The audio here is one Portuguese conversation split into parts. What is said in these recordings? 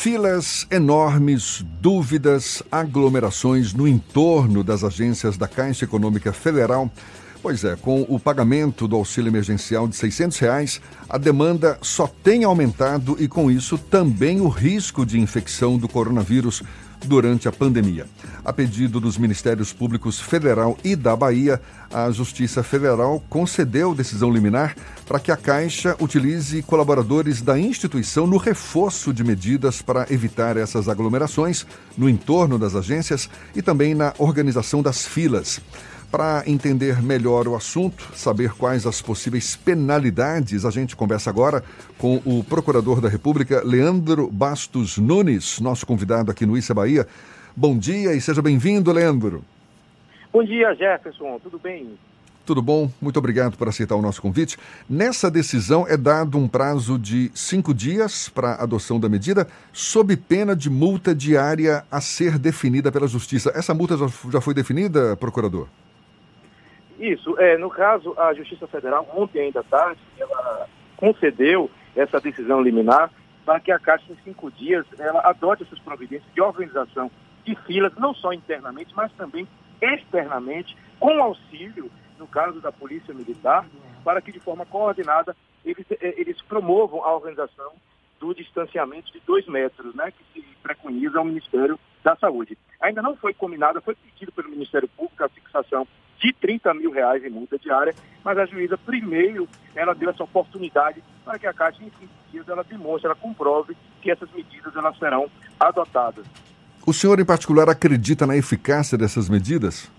Filas enormes, dúvidas, aglomerações no entorno das agências da Caixa Econômica Federal. Pois é, com o pagamento do auxílio emergencial de 600 reais, a demanda só tem aumentado e, com isso, também o risco de infecção do coronavírus durante a pandemia. A pedido dos Ministérios Públicos Federal e da Bahia, a Justiça Federal concedeu decisão liminar para que a Caixa utilize colaboradores da instituição no reforço de medidas para evitar essas aglomerações no entorno das agências e também na organização das filas. Para entender melhor o assunto, saber quais as possíveis penalidades, a gente conversa agora com o Procurador da República, Leandro Bastos Nunes, nosso convidado aqui no Issa Bahia. Bom dia e seja bem-vindo, Leandro. Bom dia, Jefferson. Tudo bem? Tudo bom? Muito obrigado por aceitar o nosso convite. Nessa decisão é dado um prazo de cinco dias para a adoção da medida, sob pena de multa diária a ser definida pela Justiça. Essa multa já foi definida, procurador? Isso, é, no caso, a Justiça Federal, ontem ainda tarde, ela concedeu essa decisão liminar para que a Caixa, em cinco dias, ela adote essas providências de organização de filas, não só internamente, mas também externamente, com auxílio, no caso da Polícia Militar, para que de forma coordenada eles, eh, eles promovam a organização do distanciamento de dois metros, né, que se preconiza ao Ministério da Saúde. Ainda não foi combinada, foi pedido pelo Ministério Público a fixação de 30 mil reais em multa diária, mas a juíza primeiro ela deu essa oportunidade para que a Caixa em 15 dias ela demonstre, ela comprove que essas medidas elas serão adotadas. O senhor em particular acredita na eficácia dessas medidas?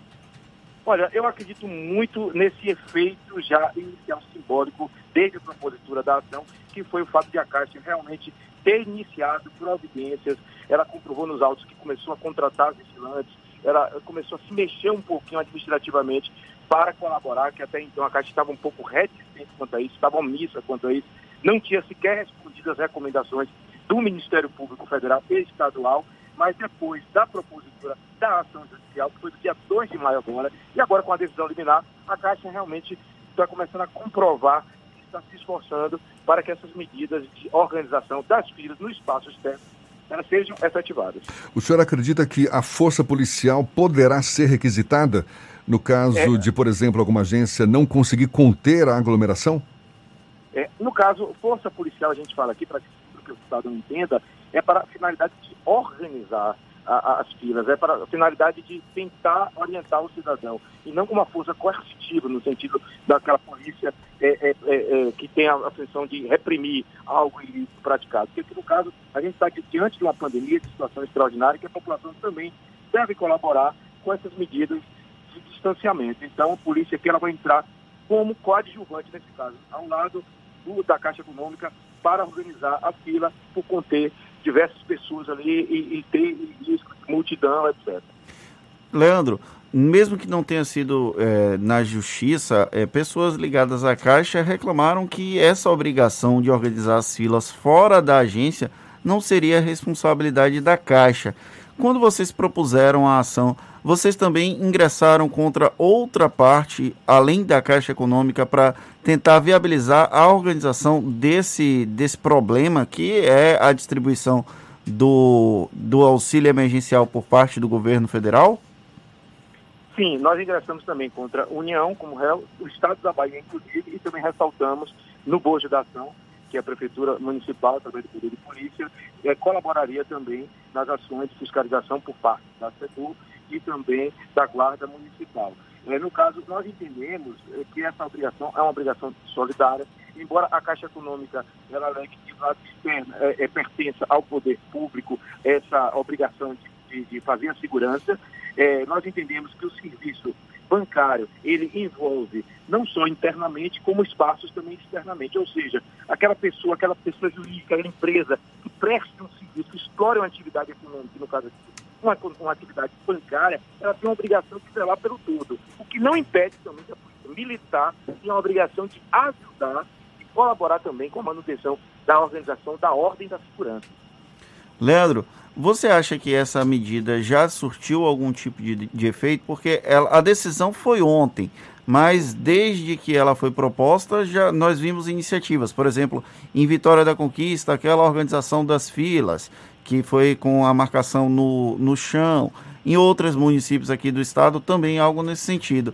Olha, eu acredito muito nesse efeito já inicial simbólico desde a propositura da ação, que foi o fato de a Caixa realmente ter iniciado providências. Ela comprovou nos autos que começou a contratar vigilantes, ela começou a se mexer um pouquinho administrativamente para colaborar, que até então a Caixa estava um pouco reticente quanto a isso, estava omissa quanto a isso, não tinha sequer respondido as recomendações do Ministério Público Federal e Estadual, mas depois da propositura da ação judicial, que foi do dia 2 de maio agora, e agora com a decisão liminar, a Caixa realmente está começando a comprovar que está se esforçando para que essas medidas de organização das filas no espaço externo elas sejam efetivadas. O senhor acredita que a força policial poderá ser requisitada no caso é, de, por exemplo, alguma agência não conseguir conter a aglomeração? É, no caso, força policial, a gente fala aqui, para que o cidadão entenda, é para a finalidade de organizar a, as filas, é para a finalidade de tentar orientar o cidadão, e não com uma força coercitiva, no sentido daquela polícia é, é, é, é que tem a, a função de reprimir algo ilícito praticado. Porque, no caso, a gente está diante de uma pandemia, de situação extraordinária, que a população também deve colaborar com essas medidas de distanciamento. Então, a polícia aqui ela vai entrar como coadjuvante nesse caso, ao lado do, da Caixa Econômica, para organizar a fila por conter diversas pessoas ali e, e ter risco de multidão, etc. Leandro, mesmo que não tenha sido é, na justiça, é, pessoas ligadas à Caixa reclamaram que essa obrigação de organizar as filas fora da agência não seria responsabilidade da Caixa. Quando vocês propuseram a ação, vocês também ingressaram contra outra parte, além da Caixa Econômica, para tentar viabilizar a organização desse, desse problema, que é a distribuição do, do auxílio emergencial por parte do governo federal? Sim, nós ingressamos também contra a União como réu, o Estado da Bahia, inclusive, e também ressaltamos no bojo da ação que a Prefeitura Municipal, através do Poder de Polícia, é, colaboraria também nas ações de fiscalização por parte da SEDU e também da Guarda Municipal. É, no caso, nós entendemos é, que essa obrigação é uma obrigação solidária, embora a Caixa Econômica ela alegue que lado externo é, é, pertença ao poder público essa obrigação de, de, de fazer a segurança, é, nós entendemos que o serviço bancário, ele envolve não só internamente, como espaços também externamente. Ou seja, aquela pessoa, aquela pessoa jurídica, aquela empresa que presta serviço, explore uma atividade econômica, no caso aqui, uma, uma atividade bancária, ela tem uma obrigação de zelar pelo todo. O que não impede também que a polícia militar tenha a obrigação de ajudar e colaborar também com a manutenção da organização da ordem da segurança. Leandro, você acha que essa medida já surtiu algum tipo de, de efeito? Porque ela, a decisão foi ontem. Mas desde que ela foi proposta, já nós vimos iniciativas. Por exemplo, em Vitória da Conquista, aquela organização das filas, que foi com a marcação no, no chão. Em outros municípios aqui do estado, também algo nesse sentido.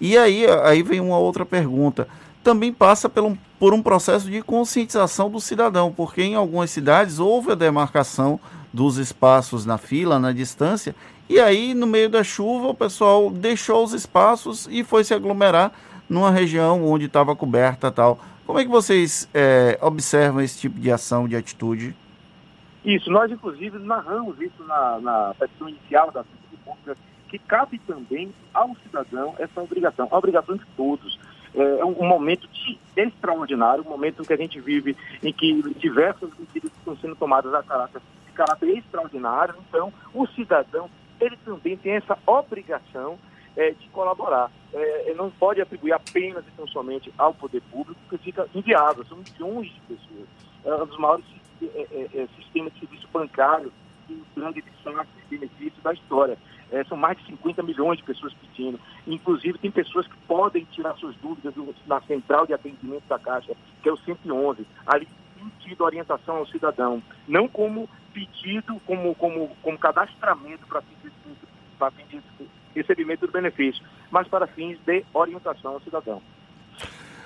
E aí, aí vem uma outra pergunta. Também passa por um, por um processo de conscientização do cidadão, porque em algumas cidades houve a demarcação dos espaços na fila, na distância, e aí, no meio da chuva, o pessoal deixou os espaços e foi se aglomerar numa região onde estava coberta tal. Como é que vocês é, observam esse tipo de ação, de atitude? Isso, nós inclusive narramos isso na, na petição inicial da Pública, que cabe também ao cidadão essa obrigação, a obrigação de todos. É, é um momento de extraordinário, um momento que a gente vive em que diversas medidas estão sendo tomadas a caráter, de caráter extraordinário. Então, o cidadão ele também tem essa obrigação é, de colaborar. É, não pode atribuir apenas e tão somente ao poder público, porque fica inviável. São milhões de pessoas. É um dos maiores é, é, é sistemas de serviço bancário grande de benefício da história. É, são mais de 50 milhões de pessoas pedindo. Inclusive, tem pessoas que podem tirar suas dúvidas na central de atendimento da Caixa, que é o 111. Ali tem tido orientação ao cidadão, não como pedido, como, como, como cadastramento para fins de recebimento do benefício, mas para fins de orientação ao cidadão.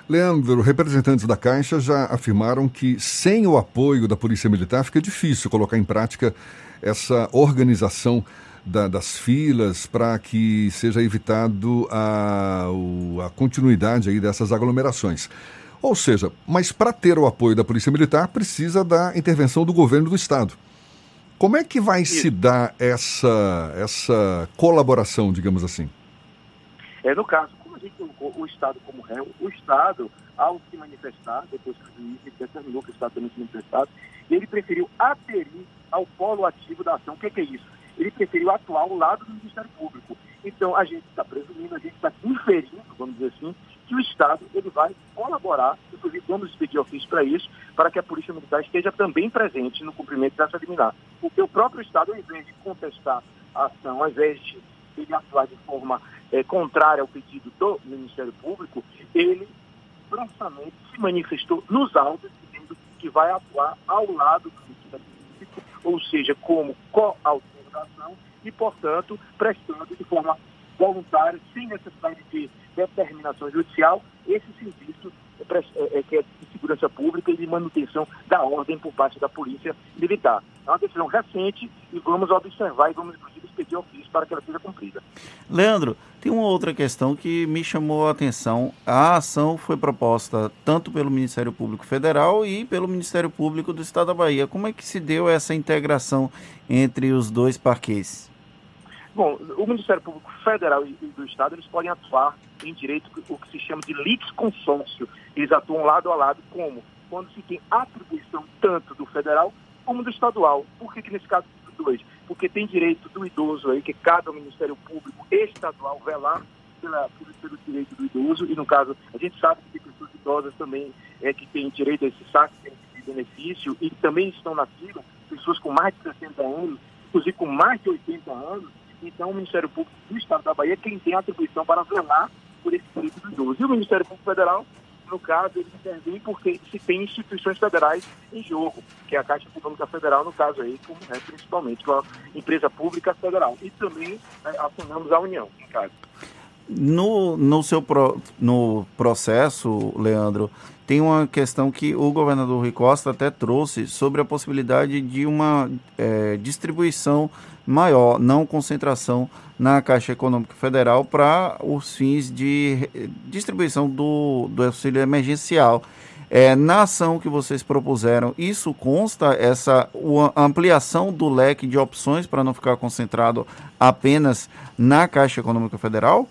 Leandro, representantes da Caixa já afirmaram que sem o apoio da Polícia Militar fica difícil colocar em prática essa organização da, das filas para que seja evitado a, a continuidade aí dessas aglomerações. Ou seja, mas para ter o apoio da Polícia Militar precisa da intervenção do governo do Estado. Como é que vai Isso. se dar essa, essa colaboração, digamos assim? É, no caso, como a gente colocou o Estado como réu, o Estado, ao se manifestar, depois que o juiz determinou que o Estado também se manifestado, ele preferiu aderir ao polo ativo da ação. O que é, que é isso? Ele preferiu atuar ao lado do Ministério Público. Então, a gente está presumindo, a gente está inferindo, vamos dizer assim, que o Estado ele vai colaborar, inclusive vamos expedir ofício para isso, para que a Polícia Militar esteja também presente no cumprimento dessa liminar. Porque o próprio Estado, ao invés de contestar a ação, ao invés de ele atuar de forma é, contrária ao pedido do Ministério Público, ele prontamente se manifestou nos autos, dizendo que vai atuar ao lado do Ministério ou seja, como coautor da ação e, portanto, prestando de forma voluntária, sem necessidade de determinação judicial, esse serviço é, é, é, que é de segurança pública e de manutenção da ordem por parte da Polícia Militar. É uma decisão recente e vamos observar e vamos, inclusive, pedir ofício para que ela seja cumprida. Leandro, tem uma outra questão que me chamou a atenção. A ação foi proposta tanto pelo Ministério Público Federal e pelo Ministério Público do Estado da Bahia. Como é que se deu essa integração entre os dois parquês? Bom, o Ministério Público Federal e do Estado, eles podem atuar em direito o que se chama de litisconsórcio. Eles atuam lado a lado como? Quando se tem atribuição tanto do federal como do estadual. Por que, que nesse caso dois? Porque tem direito do idoso aí, que cabe ao Ministério Público estadual velar pela, pelo direito do idoso, e no caso, a gente sabe que tem pessoas idosas também é, que têm direito a esse saque de benefício e também estão na fila, pessoas com mais de 60 anos, inclusive com mais de 80 anos, então, o Ministério Público do Estado da Bahia é quem tem a atribuição para velar por esse direito do idoso. E o Ministério Público Federal, no caso, ele intervém porque se tem instituições federais em jogo, que é a Caixa Econômica Federal, no caso aí, como é principalmente, uma empresa pública federal. E também é, acionamos a União, no caso. No, no seu pro, no processo, Leandro, tem uma questão que o governador Rui Costa até trouxe sobre a possibilidade de uma é, distribuição maior, não concentração na Caixa Econômica Federal para os fins de distribuição do, do auxílio emergencial. É, na ação que vocês propuseram, isso consta essa ampliação do leque de opções para não ficar concentrado apenas na Caixa Econômica Federal?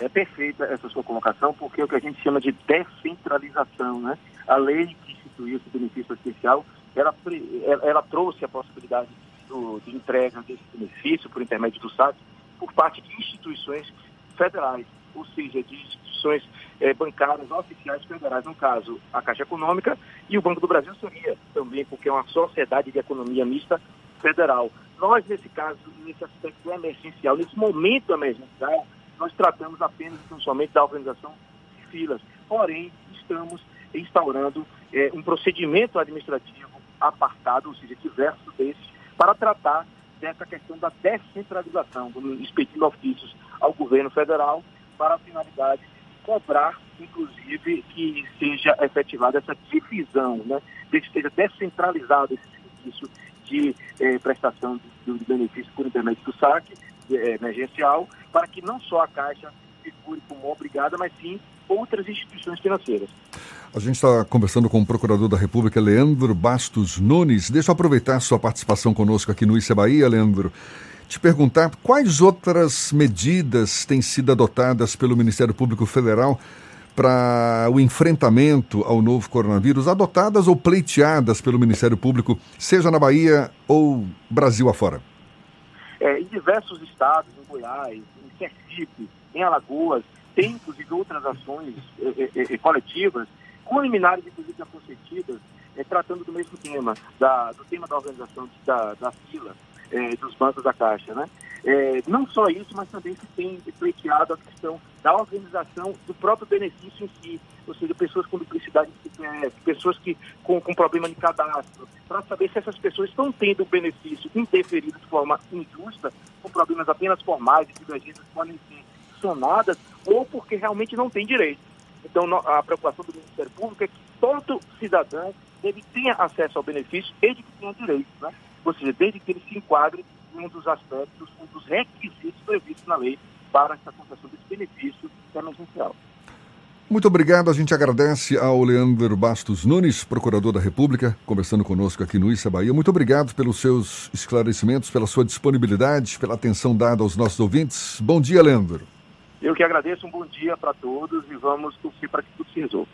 É perfeita essa sua colocação, porque é o que a gente chama de descentralização. Né? A lei que instituiu esse benefício especial, ela, ela trouxe a possibilidade do, de entrega desse benefício por intermédio do SAT por parte de instituições federais, ou seja, de instituições eh, bancárias oficiais federais, no caso, a Caixa Econômica e o Banco do Brasil seria também, porque é uma sociedade de economia mista federal. Nós, nesse caso, nesse aspecto emergencial, nesse momento emergencial, nós tratamos apenas e somente da organização de filas. Porém, estamos instaurando é, um procedimento administrativo apartado, ou seja, diverso desses, para tratar dessa questão da descentralização, expedindo ofícios ao governo federal para a finalidade de cobrar, inclusive, que seja efetivada essa divisão, né, de que seja descentralizado esse serviço de eh, prestação do, do, benefício por intermédio do eh, emergencial, para que não só a Caixa figure como obrigada, mas sim outras instituições financeiras. A gente está conversando com o Procurador da República, Leandro Bastos Nunes. Deixa eu aproveitar sua participação conosco aqui no Issa Bahia, Leandro. Te perguntar quais outras medidas têm sido adotadas pelo Ministério Público Federal para o enfrentamento ao novo coronavírus, adotadas ou pleiteadas pelo Ministério Público, seja na Bahia ou Brasil afora? É, em diversos estados, em Goiás, em Sergipe, em Alagoas, tem inclusive outras ações é, é, é coletivas com liminares, inclusive, já concedidas, é, tratando do mesmo tema, da, do tema da organização da, da fila é, dos bancos da Caixa. Né? É, não só isso, mas também se tem pleiteado a questão da organização do próprio benefício em si, ou seja, pessoas com duplicidade de CPF, pessoas que, com, com problema de cadastro, para saber se essas pessoas estão tendo o benefício interferido de forma injusta, com problemas apenas formais, de divergências podem ser sanadas, ou porque realmente não tem direito. Então, a preocupação do Ministério Público é que todo cidadão ele tenha acesso ao benefício desde que tenha direito, né? ou seja, desde que ele se enquadre um dos aspectos, um dos requisitos previstos na lei para essa concessão desse benefício emergencial. Muito obrigado. A gente agradece ao Leandro Bastos Nunes, procurador da República, conversando conosco aqui no Issa Bahia. Muito obrigado pelos seus esclarecimentos, pela sua disponibilidade, pela atenção dada aos nossos ouvintes. Bom dia, Leandro. Eu que agradeço, um bom dia para todos e vamos torcer para que tudo se resolva.